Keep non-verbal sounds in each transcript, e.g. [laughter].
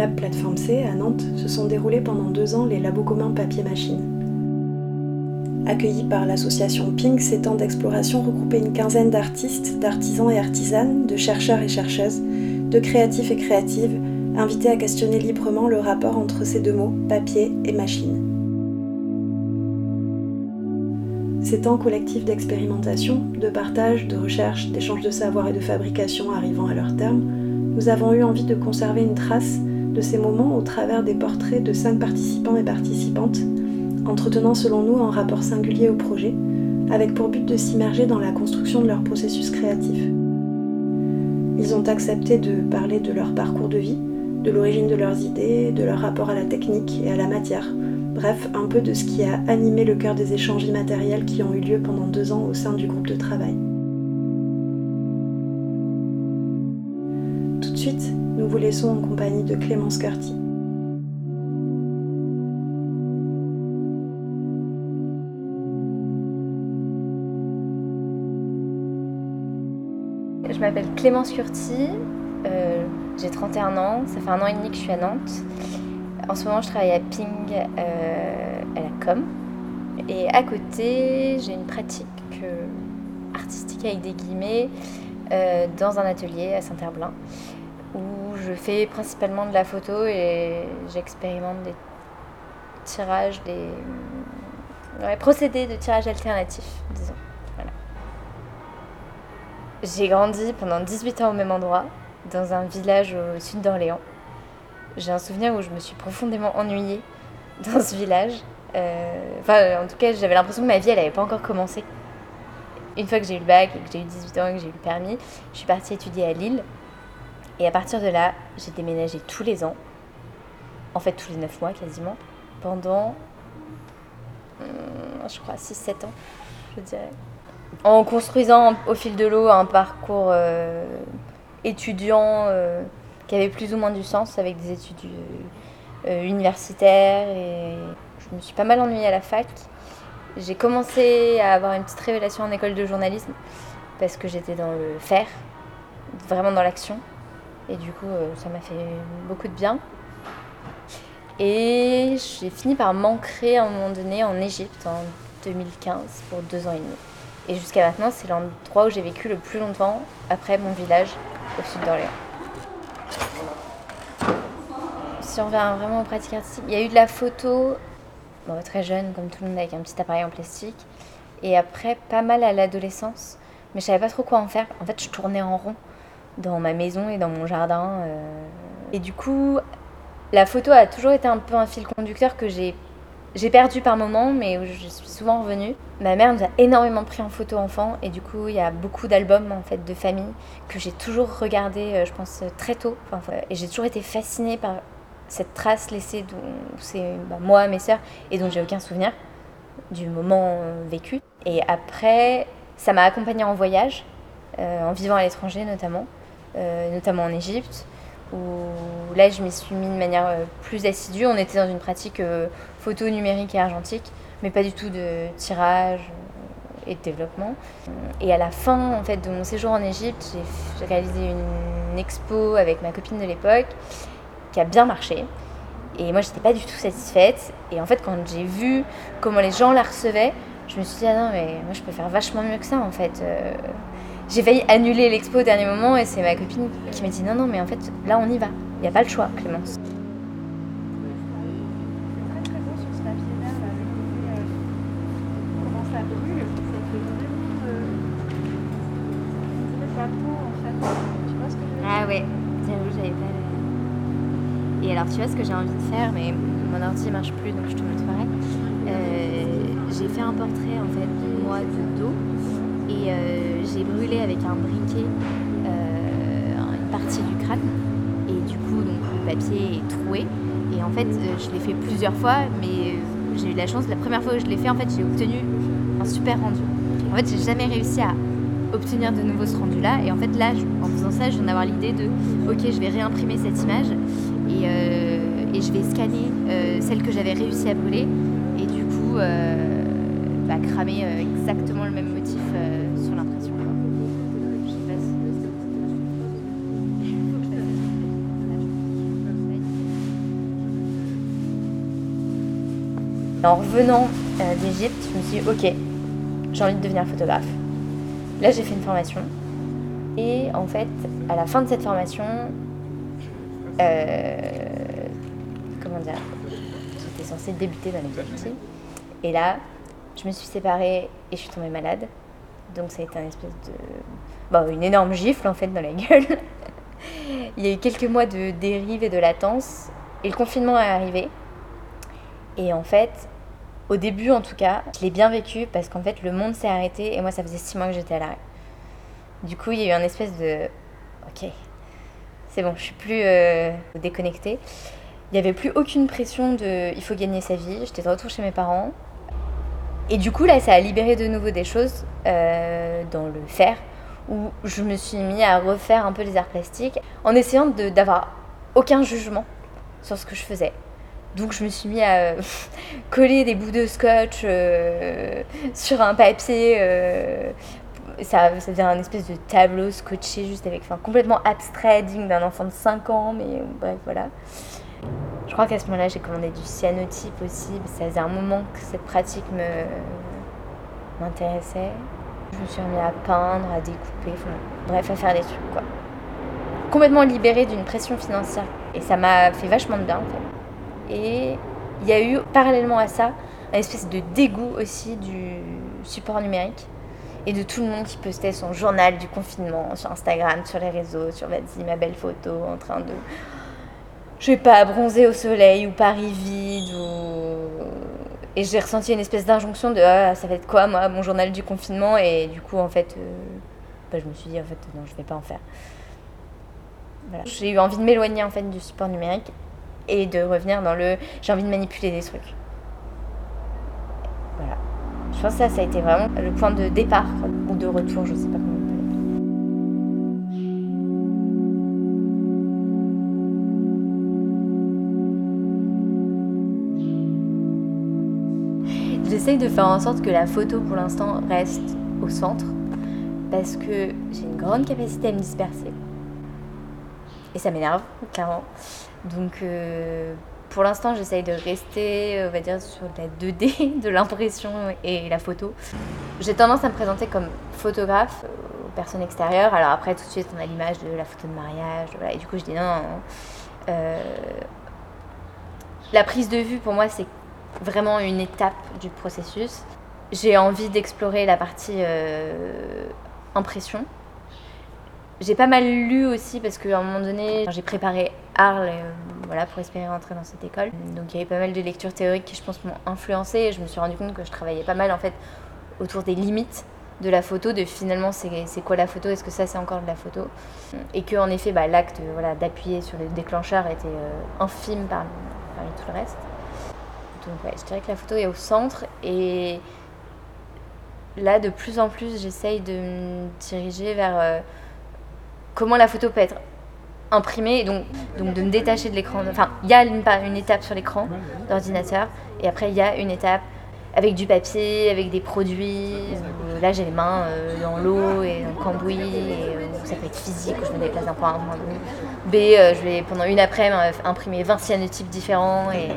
Lab Plateforme C à Nantes se sont déroulés pendant deux ans les labos communs papier-machine. Accueillis par l'association Ping, ces temps d'exploration regroupaient une quinzaine d'artistes, d'artisans et artisanes, de chercheurs et chercheuses, de créatifs et créatives, invités à questionner librement le rapport entre ces deux mots, papier et machine. Ces temps collectifs d'expérimentation, de partage, de recherche, d'échange de savoir et de fabrication arrivant à leur terme, nous avons eu envie de conserver une trace de ces moments au travers des portraits de cinq participants et participantes, entretenant selon nous un rapport singulier au projet, avec pour but de s'immerger dans la construction de leur processus créatif. Ils ont accepté de parler de leur parcours de vie, de l'origine de leurs idées, de leur rapport à la technique et à la matière, bref, un peu de ce qui a animé le cœur des échanges immatériels qui ont eu lieu pendant deux ans au sein du groupe de travail. En compagnie de Clémence Carty. Je m'appelle Clémence Curti, euh, j'ai 31 ans, ça fait un an et demi que je suis à Nantes. En ce moment, je travaille à Ping euh, à la com. Et à côté, j'ai une pratique euh, artistique avec des guillemets dans un atelier à Saint-Herblain où je fais principalement de la photo et j'expérimente des tirages, des procédés de tirage alternatif, disons. J'ai grandi pendant 18 ans au même endroit, dans un village au sud d'Orléans. J'ai un souvenir où je me suis profondément ennuyée [laughs] dans ce village. Euh, enfin, en tout cas, j'avais l'impression que ma vie, elle n'avait pas encore commencé. Une fois que j'ai eu le bac et que j'ai eu 18 ans et que j'ai eu le permis, je suis partie étudier à Lille. Et à partir de là, j'ai déménagé tous les ans. En fait, tous les 9 mois quasiment. Pendant, hum, je crois, 6-7 ans, je dirais. En construisant au fil de l'eau un parcours euh, étudiant euh, qui avait plus ou moins du sens avec des études euh, universitaires et je me suis pas mal ennuyée à la fac. J'ai commencé à avoir une petite révélation en école de journalisme parce que j'étais dans le faire, vraiment dans l'action. Et du coup, euh, ça m'a fait beaucoup de bien. Et j'ai fini par m'ancrer à un moment donné en Égypte en 2015 pour deux ans et demi. Et jusqu'à maintenant, c'est l'endroit où j'ai vécu le plus longtemps après mon village au sud d'Orléans si on revient vraiment aux pratiques artistiques, il y a eu de la photo, très jeune, comme tout le monde, avec un petit appareil en plastique. Et après, pas mal à l'adolescence. Mais je savais pas trop quoi en faire. En fait, je tournais en rond dans ma maison et dans mon jardin. Euh. Et du coup, la photo a toujours été un peu un fil conducteur que j'ai j'ai perdu par moments, mais où je suis souvent revenue. Ma mère nous a énormément pris en photo enfant, et du coup, il y a beaucoup d'albums en fait de famille que j'ai toujours regardé, euh, je pense très tôt. et j'ai toujours été fascinée par cette trace laissée c'est bah, moi, mes sœurs, et dont j'ai aucun souvenir du moment euh, vécu. Et après, ça m'a accompagnée en voyage, euh, en vivant à l'étranger notamment, euh, notamment en Égypte, où là je m'y suis mis de manière plus assidue. On était dans une pratique photo numérique et argentique, mais pas du tout de tirage et de développement. Et à la fin en fait, de mon séjour en Égypte, j'ai réalisé une expo avec ma copine de l'époque qui a bien marché. Et moi, j'étais pas du tout satisfaite. Et en fait, quand j'ai vu comment les gens la recevaient, je me suis dit, ah non, mais moi, je peux faire vachement mieux que ça, en fait. Euh. J'ai failli annuler l'expo au dernier moment et c'est ma copine qui m'a dit, non, non, mais en fait, là, on y va. Il n'y a pas le choix, Clémence. Ah ouais, j'avais pas et alors, tu vois ce que j'ai envie de faire, mais mon ordi marche plus, donc je te montrerai. Euh, j'ai fait un portrait en fait de moi de dos et euh, j'ai brûlé avec un briquet euh, une partie du crâne. Et du coup donc le papier est troué. Et en fait je l'ai fait plusieurs fois mais j'ai eu la chance la première fois que je l'ai fait en fait j'ai obtenu un super rendu. En fait j'ai jamais réussi à obtenir de nouveau ce rendu là et en fait là en faisant ça je viens d'avoir l'idée de ok je vais réimprimer cette image. Euh, et, je vais scanner euh, celle que j'avais réussi à brûler. Et du coup euh, bah, cramer exactement En revenant euh, d'Égypte, je me suis dit, ok, j'ai envie de devenir photographe. Là, j'ai fait une formation. Et en fait, à la fin de cette formation, euh, comment dire, j'étais censée débuter dans les Et là, je me suis séparée et je suis tombée malade. Donc ça a été un espèce de... Bon, une énorme gifle en fait dans la [laughs] gueule. Il y a eu quelques mois de dérive et de latence. Et le confinement est arrivé. Et en fait, au début en tout cas, je l'ai bien vécu parce qu'en fait le monde s'est arrêté et moi ça faisait six mois que j'étais à l'arrêt. Du coup, il y a eu un espèce de... Ok, c'est bon, je suis plus euh, déconnectée. Il n'y avait plus aucune pression de il faut gagner sa vie. J'étais de retour chez mes parents. Et du coup, là, ça a libéré de nouveau des choses euh, dans le faire, où je me suis mis à refaire un peu les arts plastiques en essayant d'avoir aucun jugement sur ce que je faisais. Donc je me suis mis à [laughs] coller des bouts de scotch euh, sur un papier. Euh, ça, ça faisait un espèce de tableau scotché juste avec, enfin complètement abstrait, digne d'un enfant de 5 ans, mais bref voilà. Je crois qu'à ce moment-là, j'ai commandé du cyanotype aussi. Ça faisait un moment que cette pratique m'intéressait. Je me suis remis à peindre, à découper, bref, à faire des trucs quoi. Complètement libérée d'une pression financière. Et ça m'a fait vachement de bien en fait. Et il y a eu, parallèlement à ça, un espèce de dégoût aussi du support numérique et de tout le monde qui postait son journal du confinement sur Instagram, sur les réseaux, sur vas-y ma belle photo en train de je sais pas, bronzer au soleil ou Paris vide ou... Et j'ai ressenti une espèce d'injonction de ah, ça va être quoi moi, mon journal du confinement? Et du coup en fait, euh, bah, je me suis dit en fait non je vais pas en faire. J'ai eu envie de m'éloigner en fait du support numérique et de revenir dans le j'ai envie de manipuler des trucs. Voilà. Je pense que ça, ça a été vraiment le point de départ ou de retour, je sais pas comment. J'essaye de faire en sorte que la photo pour l'instant reste au centre parce que j'ai une grande capacité à me disperser. Et ça m'énerve, clairement. Donc euh, pour l'instant, j'essaye de rester, on va dire, sur la 2D [laughs] de l'impression et la photo. J'ai tendance à me présenter comme photographe aux personnes extérieures. Alors après, tout de suite, on a l'image de la photo de mariage. Et du coup, je dis non. Euh, la prise de vue, pour moi, c'est vraiment une étape du processus. J'ai envie d'explorer la partie euh, impression. J'ai pas mal lu aussi parce qu'à un moment donné, j'ai préparé Arles euh, voilà, pour espérer rentrer dans cette école. Donc il y avait pas mal de lectures théoriques qui, je pense, m'ont influencé je me suis rendu compte que je travaillais pas mal en fait autour des limites de la photo, de finalement c'est quoi la photo, est-ce que ça c'est encore de la photo? Et que en effet bah, l'acte voilà, d'appuyer sur le déclencheur était euh, infime parmi, parmi tout le reste. Donc ouais, je dirais que la photo est au centre et là de plus en plus j'essaye de me diriger vers euh, comment la photo peut être imprimée et donc, donc de me détacher de l'écran. Enfin, il y a une, une étape sur l'écran d'ordinateur et après il y a une étape avec du papier, avec des produits. Euh, là, j'ai les mains euh, dans l'eau et dans le cambouis. Et, euh, ça peut être physique, où je me déplace d'un point à un point B. je vais pendant une après-midi imprimer 20 cyanotypes différents et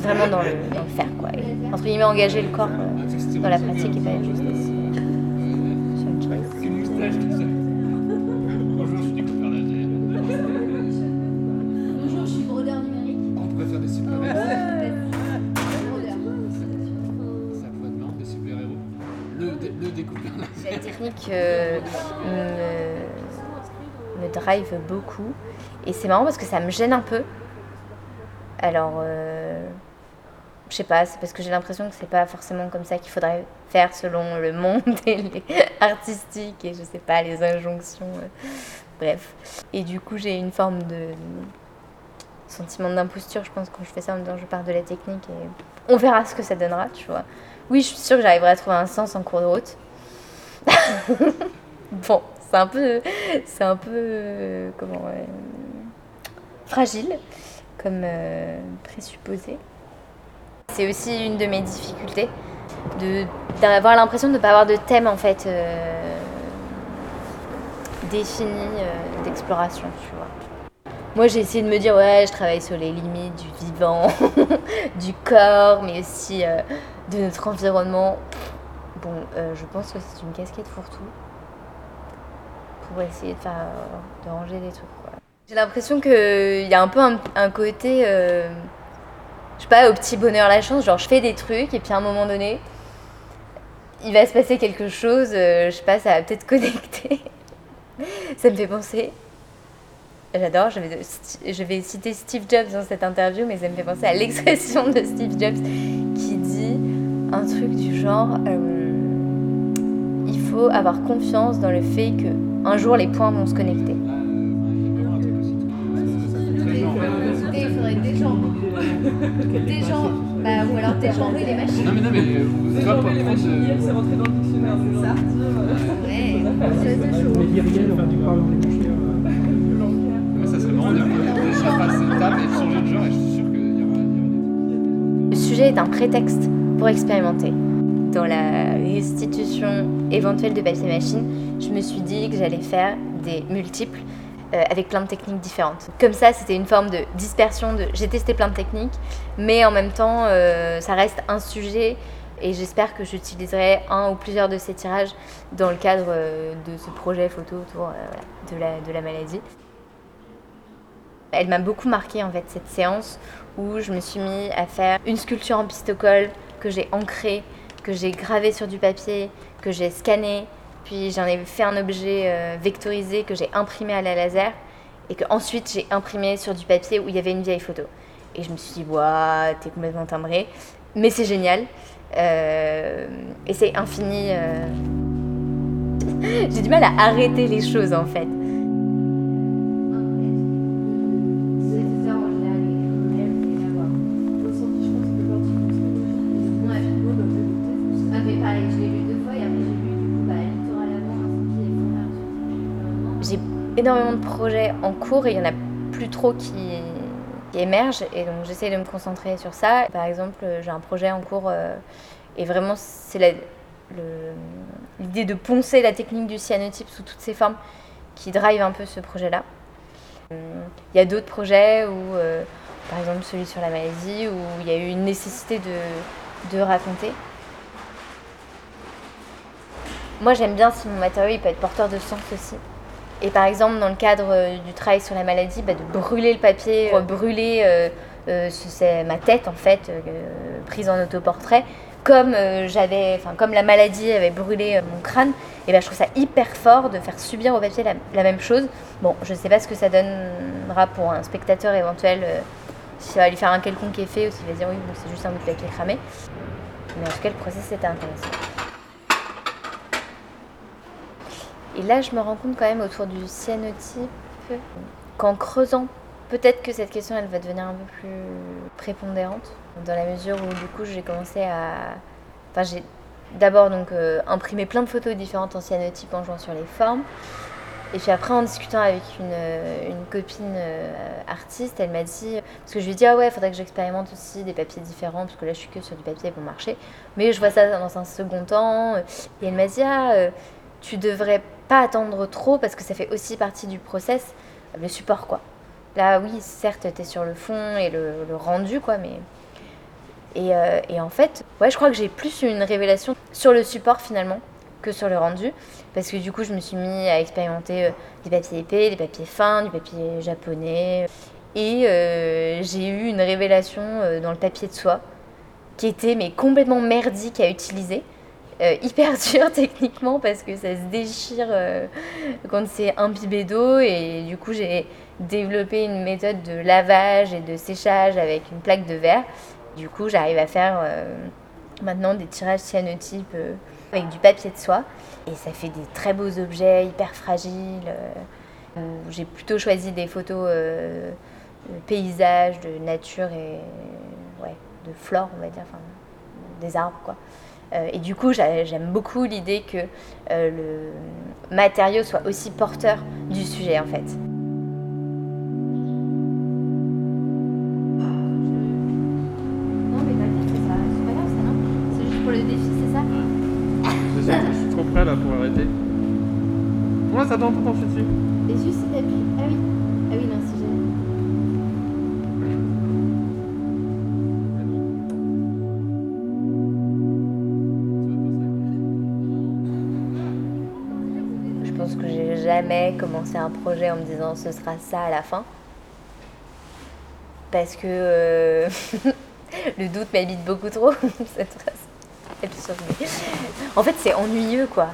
vraiment dans le, faire. Quoi. Entre guillemets, engager le corps dans la pratique et pas juste beaucoup. Et c'est marrant parce que ça me gêne un peu. Alors, euh, je sais pas, c'est parce que j'ai l'impression que c'est pas forcément comme ça qu'il faudrait faire selon le monde et les [laughs] artistique et je sais pas, les injonctions. Euh, bref. Et du coup, j'ai une forme de sentiment d'imposture, je pense, quand je fais ça en disant je pars de la technique et on verra ce que ça donnera, tu vois. Oui, je suis sûre que j'arriverai à trouver un sens en cours de route. [laughs] bon, c'est un peu, c'est un peu, comment, fragile comme euh, présupposé. C'est aussi une de mes difficultés, d'avoir l'impression de ne pas avoir de thème en fait euh, défini euh, d'exploration, tu vois. Moi, j'ai essayé de me dire, ouais, je travaille sur les limites du vivant, [laughs] du corps, mais aussi de notre environnement. Bon, je pense que c'est une casquette fourre-tout pour essayer de, de ranger des trucs. J'ai l'impression qu'il y a un peu un, côté, euh, je sais pas, au petit bonheur la chance, genre je fais des trucs et puis à un moment donné, il va se passer quelque chose, je sais pas, ça va peut-être [laughs] connecter. ça me fait penser J'adore, je vais, je vais citer Steve Jobs dans cette interview, mais ça me fait penser à l'expression de Steve Jobs qui dit un truc du genre euh, il faut avoir confiance dans le fait que un jour les points vont se connecter. Il faudrait des gens, des gens, bah, ou alors des gens, oui, les machines. Non mais non mais vous êtes pas prendre de. C'est rentré dans le dictionnaire, c'est ça Ouais, c'est chaud. Le sujet est un prétexte pour expérimenter. Dans la restitution éventuelle de papier machine, je me suis dit que j'allais faire des multiples euh, avec plein de techniques différentes. Comme ça, c'était une forme de dispersion. De... J'ai testé plein de techniques, mais en même temps, euh, ça reste un sujet et j'espère que j'utiliserai un ou plusieurs de ces tirages dans le cadre euh, de ce projet photo autour de, la, de la maladie. Elle m'a beaucoup marqué en fait cette séance où je me suis mis à faire une sculpture en pistocole que j'ai ancrée, que j'ai gravée sur du papier, que j'ai scanné, puis j'en ai fait un objet euh, vectorisé que j'ai imprimé à la laser et que ensuite j'ai imprimé sur du papier où il y avait une vieille photo. Et je me suis dit, waouh, t'es complètement timbré, mais c'est génial. Euh, et c'est infini. Euh. [laughs] j'ai du mal à arrêter les choses en fait. Énormément de projets en cours et il y en a plus trop qui, émergent et donc j'essaie de me concentrer sur ça. Par exemple, j'ai un projet en cours euh, et vraiment c'est l'idée de poncer la technique du cyanotype sous toutes ses formes qui drive un peu ce projet-là. Il y a d'autres projets où, euh, par exemple celui sur la maladie, où il y a eu une nécessité de, raconter. Moi j'aime bien si mon matériau peut être porteur de sens aussi. Et par exemple, dans le cadre euh, du travail sur la maladie, bah, de brûler le papier, brûler euh, euh, ma tête en fait, prise en autoportrait, comme j'avais, enfin comme la maladie avait brûlé mon crâne, et ben je trouve ça hyper fort de faire subir au papier la, même chose. Bon, je ne sais pas ce que ça donnera pour un spectateur éventuel, si ça va lui faire un quelconque effet ou s'il va dire oui, c'est juste un bout de papier cramé. Mais en tout cas, le process était intéressant. Et là, je me rends compte quand même autour du cyanotype qu'en creusant, peut-être que cette question, elle va devenir un peu plus prépondérante, dans la mesure où du coup, j'ai commencé à... Enfin, j'ai d'abord donc euh, imprimé plein de photos différentes en cyanotype en jouant sur les formes. Et puis après, en discutant avec une, euh, copine euh, artiste, elle m'a dit, parce que je lui ai dit, ah ouais, faudrait que j'expérimente aussi des papiers différents, parce que là, je suis que sur du papier pour marcher. Mais je vois ça dans un second temps. Et elle m'a dit, ah, tu devrais pas attendre trop parce que ça fait aussi partie du process, le support quoi. Là oui, certes, tu es sur le fond et le, rendu quoi, mais... Et, euh, et, en fait, ouais, je crois que j'ai plus une révélation sur le support finalement que sur le rendu. Parce que du coup, je me suis mis à expérimenter euh, des papiers épais, des papiers fins, du papier japonais. Et euh, j'ai eu une révélation dans le papier de soie qui était mais complètement merdique à utiliser. Euh, hyper [laughs] dur techniquement parce que ça se déchire euh, quand c'est imbibé d'eau et du coup j'ai développé une méthode de lavage et de séchage avec une plaque de verre. Du coup j'arrive à faire euh, maintenant des tirages cyanotypes avec du papier de soie et ça fait des très beaux objets hyper fragiles. j'ai plutôt choisi des photos de paysages, de nature et ouais, de flore on va dire, enfin des arbres quoi. Euh, et du coup, j'aime beaucoup l'idée que euh, le matériau soit aussi porteur du sujet en fait. Non mais t'inquiète, c'est pas grave ça, non? C'est juste pour le défi, c'est ça? Je suis trop prêt là pour arrêter. Ouais, ça t'entend, t'en dessus. Et juste si t'appuies. Ah oui. Ah oui, non, si commencé un projet en me disant ce sera ça à la fin. Parce que euh, [laughs] le doute m'habite beaucoup trop. [laughs] En fait, c'est ennuyeux, quoi.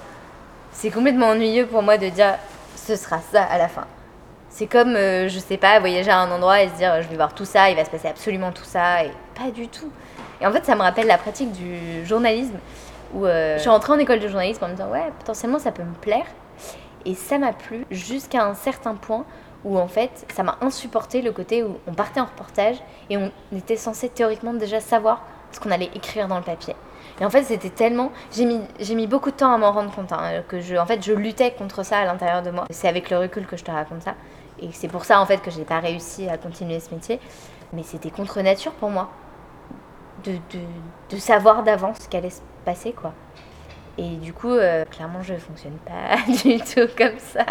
C'est complètement ennuyeux pour moi de dire ce sera ça à la fin. C'est comme, euh, je sais pas, voyager à un endroit et se dire je vais voir tout ça, il va se passer absolument tout ça, et pas du tout. Et en fait, ça me rappelle la pratique du journalisme, où euh, je suis rentrée en école de journalisme en me disant ouais, potentiellement ça peut me plaire. Et ça m'a plu jusqu'à un certain point où en fait ça m'a insupporté le côté où on partait en reportage et on était censé théoriquement déjà savoir ce qu'on allait écrire dans le papier. Et en fait c'était tellement... J'ai mis, beaucoup de temps à m'en rendre compte, hein, que je, en fait je luttais contre ça à l'intérieur de moi. C'est avec le recul que je te raconte ça. Et c'est pour ça en fait que j'ai pas réussi à continuer ce métier. Mais c'était contre nature pour moi. De, de, de savoir d'avance ce qu'allait se passer quoi. Et du coup, euh, clairement, je fonctionne pas [laughs] du tout comme ça.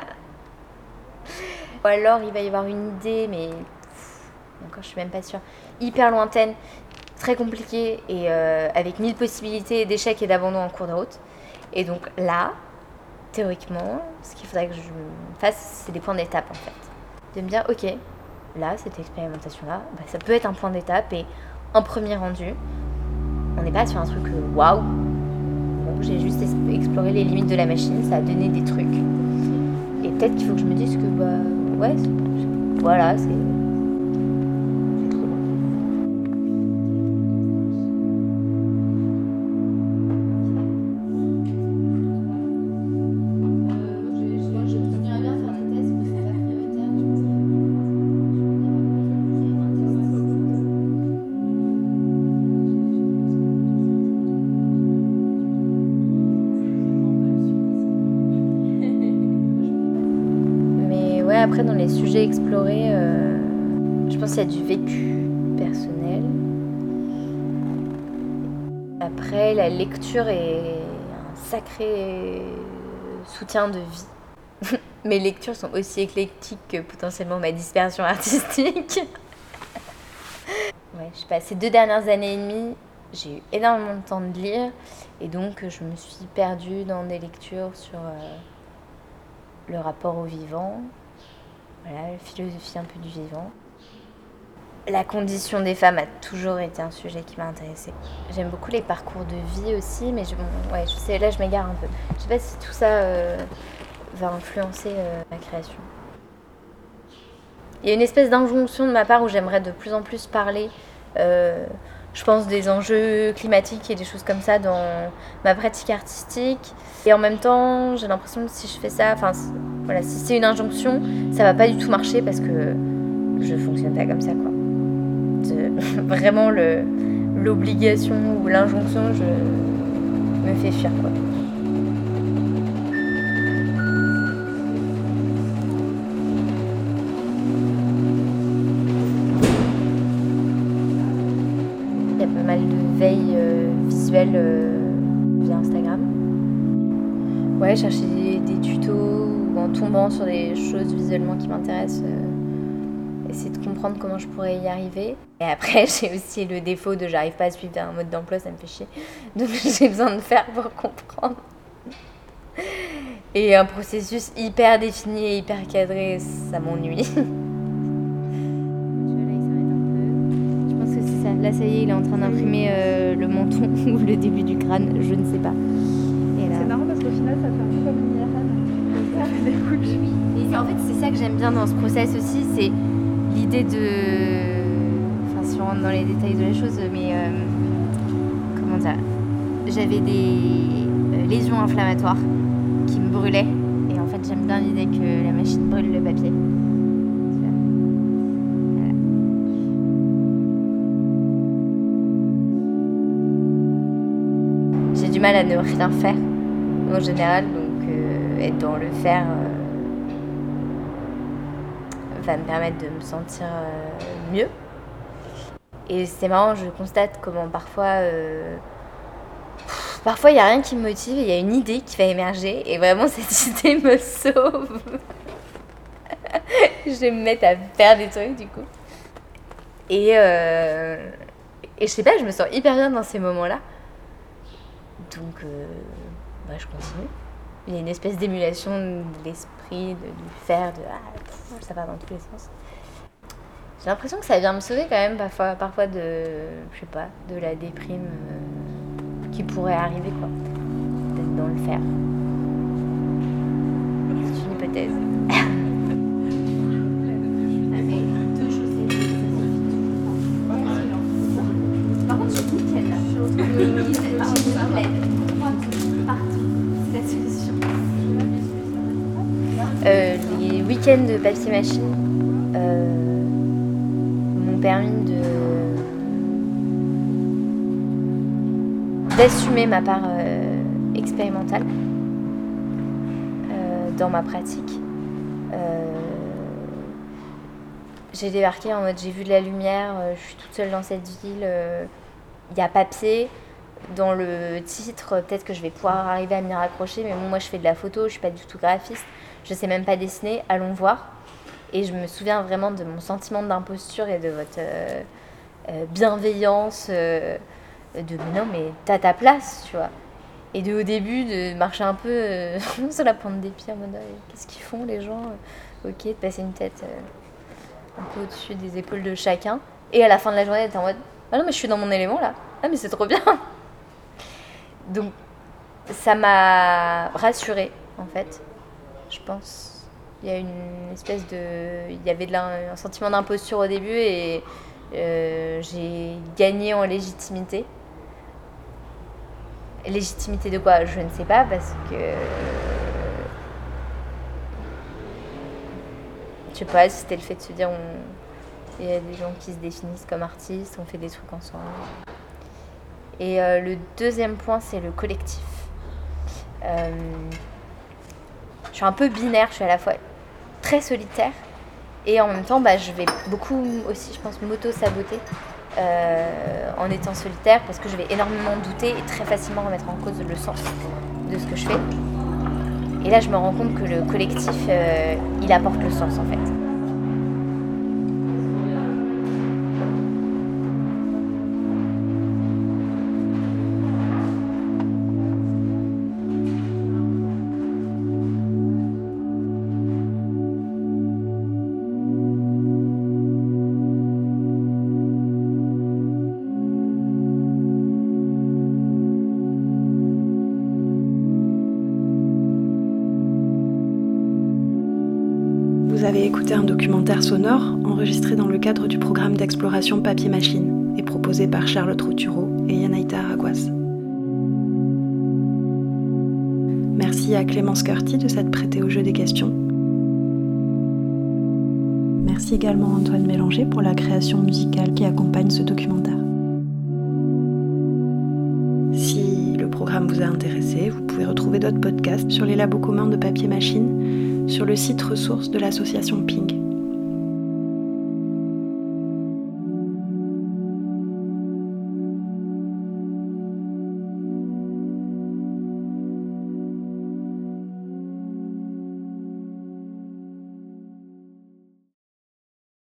Ou alors, il va y avoir une idée, mais encore, je suis même pas sûre. Hyper lointaine, très compliquée et euh, avec mille possibilités d'échecs et d'abandon en cours de route. Et donc là, théoriquement, ce qu'il faudrait que je fasse, c'est des points d'étape en fait. De me dire, ok, là, cette expérimentation-là, bah, ça peut être un point d'étape et un premier rendu. On n'est pas sur un truc euh, j'ai juste exploré les limites de la machine, ça a donné des trucs. Et peut-être qu'il faut que je me dise que, bah, ouais, voilà, c'est les sujets explorés, euh, je pense qu'il y a du vécu personnel. Après, la lecture est un sacré soutien de vie. [laughs] Mes lectures sont aussi éclectiques que potentiellement ma dispersion artistique. [laughs] ouais, je sais pas, ces deux dernières années et demie, j'ai eu énormément de temps de lire et donc je me suis perdue dans des lectures sur euh, le rapport au vivant, voilà, philosophie un peu du vivant. La condition des femmes a toujours été un sujet qui m'a intéressée. J'aime beaucoup les parcours de vie aussi, mais je, ouais, je sais, là je m'égare un peu. Je sais pas si tout ça euh, va influencer euh, ma création. Il y a une espèce d'injonction de ma part où j'aimerais de plus en plus parler, euh, je pense, des enjeux climatiques et des choses comme ça dans ma pratique artistique. Et en même temps, j'ai l'impression que si je fais ça, voilà, si c'est une injonction, ça va pas du tout marcher parce que je fonctionne pas comme ça, quoi. [laughs] vraiment, l'obligation ou l'injonction, je me fais fuir, quoi. Il y a pas mal de veille euh, visuelle euh, via Instagram. Ouais, chercher des tutos en tombant sur des choses visuellement qui m'intéressent, euh, essayer de comprendre comment je pourrais y arriver. Et après, [laughs] j'ai aussi le défaut de j'arrive pas à suivre un mode d'emploi, ça me fait chier. Donc [laughs] j'ai besoin de faire pour comprendre. Et un processus hyper défini et hyper cadré, ça m'ennuie. [laughs] Je pense que c'est ça. Là, ça y est, il est en train d'imprimer euh, le menton ou le début du crâne, je ne sais pas. C'est marrant parce qu'au final, ça fait un peu en fait, c'est ça que j'aime bien dans ce process aussi, c'est l'idée de. Enfin, si on rentre dans les détails de la chose, mais. Euh, comment dire J'avais des euh, lésions inflammatoires qui me brûlaient. Et en fait, j'aime bien l'idée que la machine brûle le papier. J'ai du mal à ne rien faire en général, être dans le faire euh, va me permettre de me sentir euh, mieux. Et c'est marrant, je constate comment parfois, euh, parfois il n'y a rien qui me motive, il y a une idée qui va émerger et vraiment [laughs] cette idée me sauve. [laughs] je vais me mettre à faire des trucs du coup. Et, et je sais pas, je me sens hyper bien dans ces moments-là. Donc, bah, je continue il y a une espèce d'émulation de l'esprit du faire, de ah, ça va dans tous les sens. J'ai l'impression que ça vient me sauver quand même parfois, parfois de, je sais pas, de la déprime euh, qui pourrait arriver quoi, d'être dans le faire. C'est une hypothèse. Papier machine euh, m'ont permis de d'assumer ma part euh, expérimentale dans ma pratique. j'ai débarqué en mode j'ai vu de la lumière, je suis toute seule dans cette ville, il y a papier, dans le titre, peut-être que je vais pouvoir arriver à m'y raccrocher, mais moi je fais de la photo, je suis pas du tout graphiste, je sais même pas dessiner, allons voir. Et je me souviens vraiment de mon sentiment d'imposture et de votre euh, euh, bienveillance, euh, de non mais t'as ta place, tu vois. Et de au début de marcher un peu [laughs] sur la pointe des pieds en mode qu'est-ce qu'ils font les gens Ok, de passer une tête un peu au-dessus des épaules de chacun. Et à la fin de la journée, d'être en mode ah non mais je suis dans mon élément là. Ah mais c'est trop bien. [laughs] Donc, ça m'a rassurée, en fait, je pense. Il y a une espèce de. Il y avait de un sentiment d'imposture au début et euh, j'ai gagné en légitimité. Légitimité de quoi? Je ne sais pas parce que. Je sais pas c'était le fait de se dire il y a des gens qui se définissent comme artistes, on fait des trucs ensemble. Et euh, le deuxième point, c'est le collectif. Euh, je suis un peu binaire, je suis à la fois très solitaire et en même temps, bah, je vais beaucoup aussi, je pense, m'auto-saboter euh, en étant solitaire parce que je vais énormément douter et très facilement remettre en cause le sens de ce que je fais. Et là, je me rends compte que le collectif, il apporte le sens en fait. Documentaire sonore enregistré dans le cadre du programme d'exploration papier-machine et proposé par Charlotte Rotureau et Yanaïta Araguas. Merci à Clémence Curti de s'être prêtée au jeu des questions. Merci également à Antoine Mélanger pour la création musicale qui accompagne ce documentaire. Si le programme vous a intéressé, vous pouvez retrouver d'autres podcasts sur les labos communs de papier-machine sur le site ressource de l'association Ping.